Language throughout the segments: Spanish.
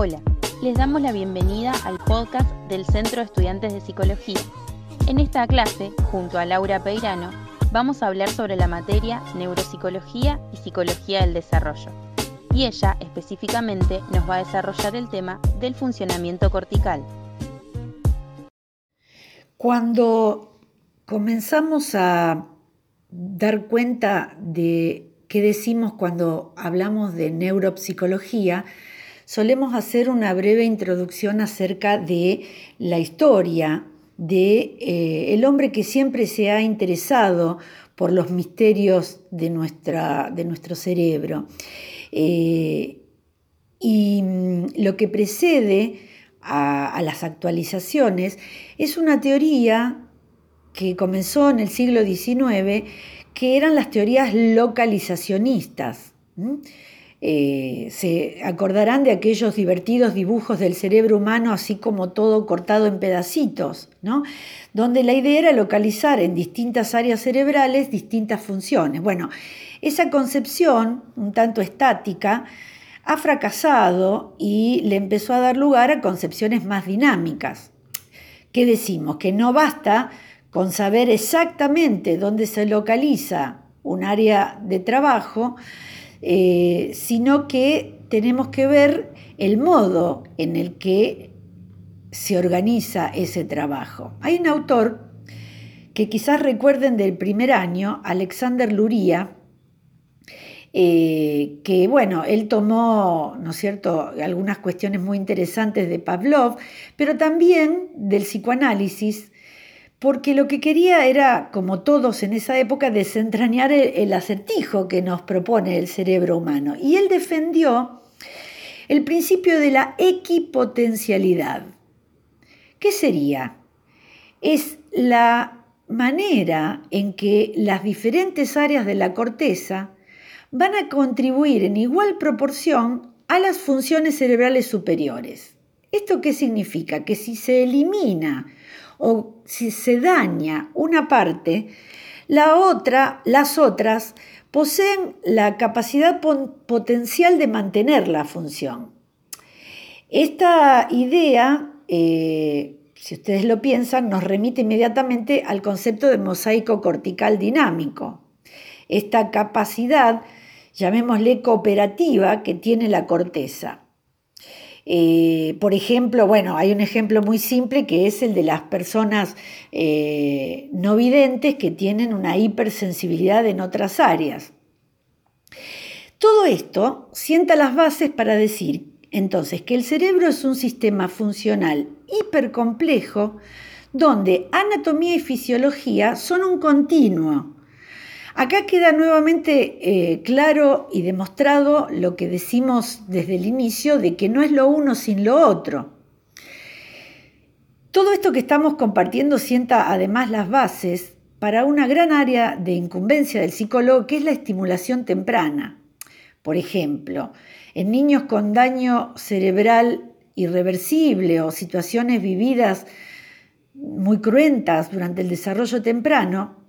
Hola, les damos la bienvenida al podcast del Centro de Estudiantes de Psicología. En esta clase, junto a Laura Peirano, vamos a hablar sobre la materia Neuropsicología y Psicología del Desarrollo. Y ella específicamente nos va a desarrollar el tema del funcionamiento cortical. Cuando comenzamos a dar cuenta de qué decimos cuando hablamos de neuropsicología, solemos hacer una breve introducción acerca de la historia de eh, el hombre que siempre se ha interesado por los misterios de, nuestra, de nuestro cerebro. Eh, y mm, lo que precede a, a, las actualizaciones es una teoría que comenzó en el siglo XIX, que eran las teorías localizacionistas. Eh, se acordarán de aquellos divertidos dibujos del cerebro humano, así como todo cortado en pedacitos, ¿no? donde la idea era localizar en distintas áreas cerebrales distintas funciones. Bueno, esa concepción, un tanto estática, ha fracasado y le empezó a dar lugar a concepciones más dinámicas. ¿Qué decimos? Que no basta con saber exactamente dónde se localiza un área de trabajo, eh, sino que tenemos que ver el modo en el que se organiza ese trabajo. Hay un autor que quizás recuerden del primer año, Alexander Luria, eh, que bueno, él tomó, ¿no es cierto?, algunas cuestiones muy interesantes de Pavlov, pero también del psicoanálisis, porque lo que quería era, como todos en esa época, desentrañar el, acertijo que nos propone el cerebro humano. Y él defendió el principio de la equipotencialidad. ¿Qué sería? Es la manera en que las diferentes áreas de la corteza van a contribuir en igual proporción a las funciones cerebrales superiores. ¿Esto qué significa? Que si se elimina o si se daña una parte, la otra, las otras poseen la capacidad potencial de mantener la función. Esta idea, eh, si ustedes lo piensan, nos remite inmediatamente al concepto de mosaico cortical dinámico. Esta capacidad, llamémosle cooperativa, que tiene la corteza. Eh, por ejemplo, bueno, hay un ejemplo muy simple que es el de las personas eh, no videntes que tienen una hipersensibilidad en otras áreas. Todo esto sienta las bases para decir entonces que el cerebro es un sistema funcional hipercomplejo donde anatomía y fisiología son un continuo Acá queda nuevamente eh, claro y demostrado lo que decimos desde el inicio de que no es lo uno sin lo otro. Todo esto que estamos compartiendo sienta además las bases para una gran área de incumbencia del psicólogo que es la estimulación temprana. Por ejemplo, en niños con daño cerebral irreversible o situaciones vividas muy cruentas durante el desarrollo temprano,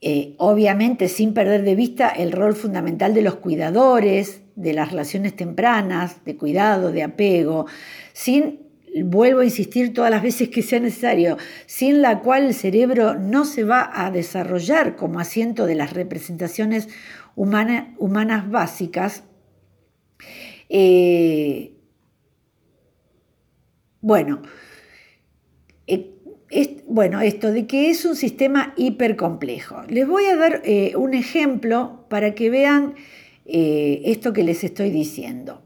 eh, obviamente sin perder de vista el rol fundamental de los cuidadores, de las relaciones tempranas, de cuidado, de apego, sin, vuelvo a insistir todas las veces que sea necesario, sin la cual el cerebro no se va a desarrollar como asiento de las representaciones humanas básicas. Eh, bueno, eh, bueno, esto de que es un sistema hipercomplejo. Les voy a dar eh, un ejemplo para que vean eh, esto que les estoy diciendo.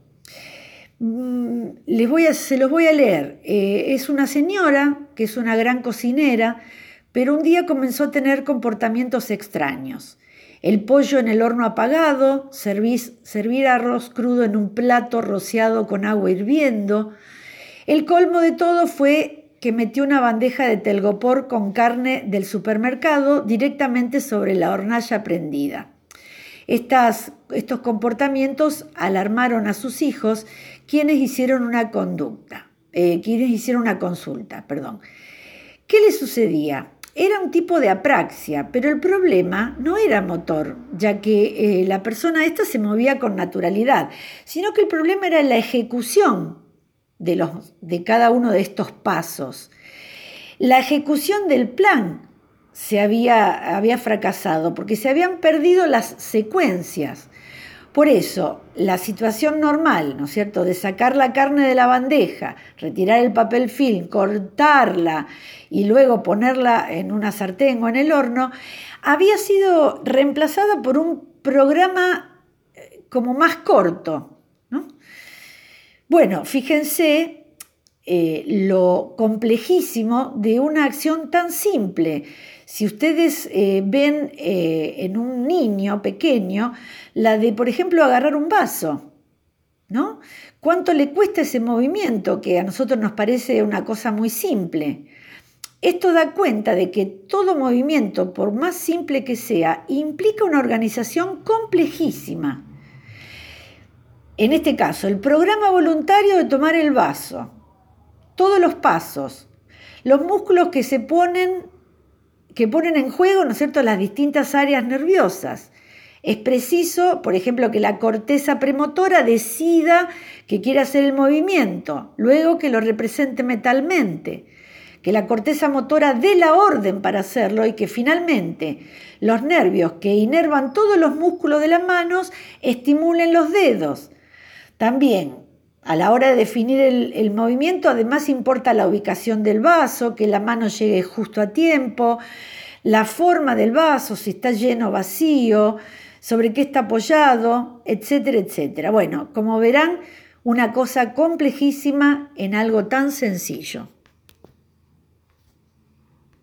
Mm, voy a, se los voy a leer. Eh, es una señora que es una gran cocinera, pero un día comenzó a tener comportamientos extraños. El pollo en el horno apagado, servir arroz crudo en un plato rociado con agua hirviendo. El colmo de todo fue que metió una bandeja de telgopor con carne del supermercado directamente sobre la hornalla prendida. estos comportamientos alarmaron a sus hijos, quienes hicieron una conducta, eh, quienes hicieron una consulta, perdón. ¿Qué le sucedía? Era un tipo de apraxia, pero el problema no era motor, ya que eh, la persona esta se movía con naturalidad, sino que el problema era la ejecución de, los, de cada uno de estos pasos. La ejecución del plan se había, había fracasado porque se habían perdido las secuencias. Por eso, la situación normal, ¿no es cierto?, de sacar la carne de la bandeja, retirar el papel film, cortarla y luego ponerla en una sartén o en el horno, había sido reemplazada por un programa eh, como más corto. Bueno, fíjense eh, lo complejísimo de una acción tan simple. Si ustedes eh, ven en un niño pequeño, la de, por ejemplo, agarrar un vaso, ¿no? ¿Cuánto le cuesta ese movimiento que a nosotros nos parece una cosa muy simple? Esto da cuenta de que todo movimiento, por más simple que sea, implica una organización complejísima. En este caso, el programa voluntario de tomar el vaso, todos los pasos, los músculos que se ponen, que ponen en juego, ¿no es cierto?, las distintas áreas nerviosas. Es preciso, por ejemplo, que la corteza premotora decida que quiere hacer el movimiento, luego que lo represente mentalmente que la corteza motora dé la orden para hacerlo y que finalmente los nervios que inervan todos los músculos de las manos estimulen los dedos. También a la hora de definir el, movimiento, además importa la ubicación del vaso, que la mano llegue justo a tiempo, la forma del vaso, si está lleno o vacío, sobre qué está apoyado, etcétera, etcétera. Bueno, como verán, una cosa complejísima en algo tan sencillo.